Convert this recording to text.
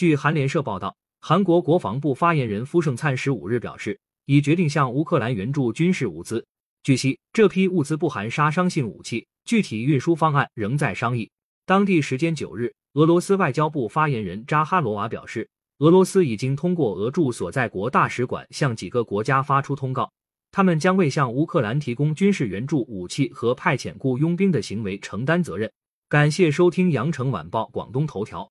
据韩联社报道，韩国国防部发言人夫胜灿十五日表示，已决定向乌克兰援助军事物资。据悉，这批物资不含杀伤性武器，具体运输方案仍在商议。当地时间九日，俄罗斯外交部发言人扎哈罗娃表示，俄罗斯已经通过俄驻所在国大使馆向几个国家发出通告，他们将为向乌克兰提供军事援助武器和派遣雇佣兵的行为承担责任。感谢收听羊城晚报广东头条。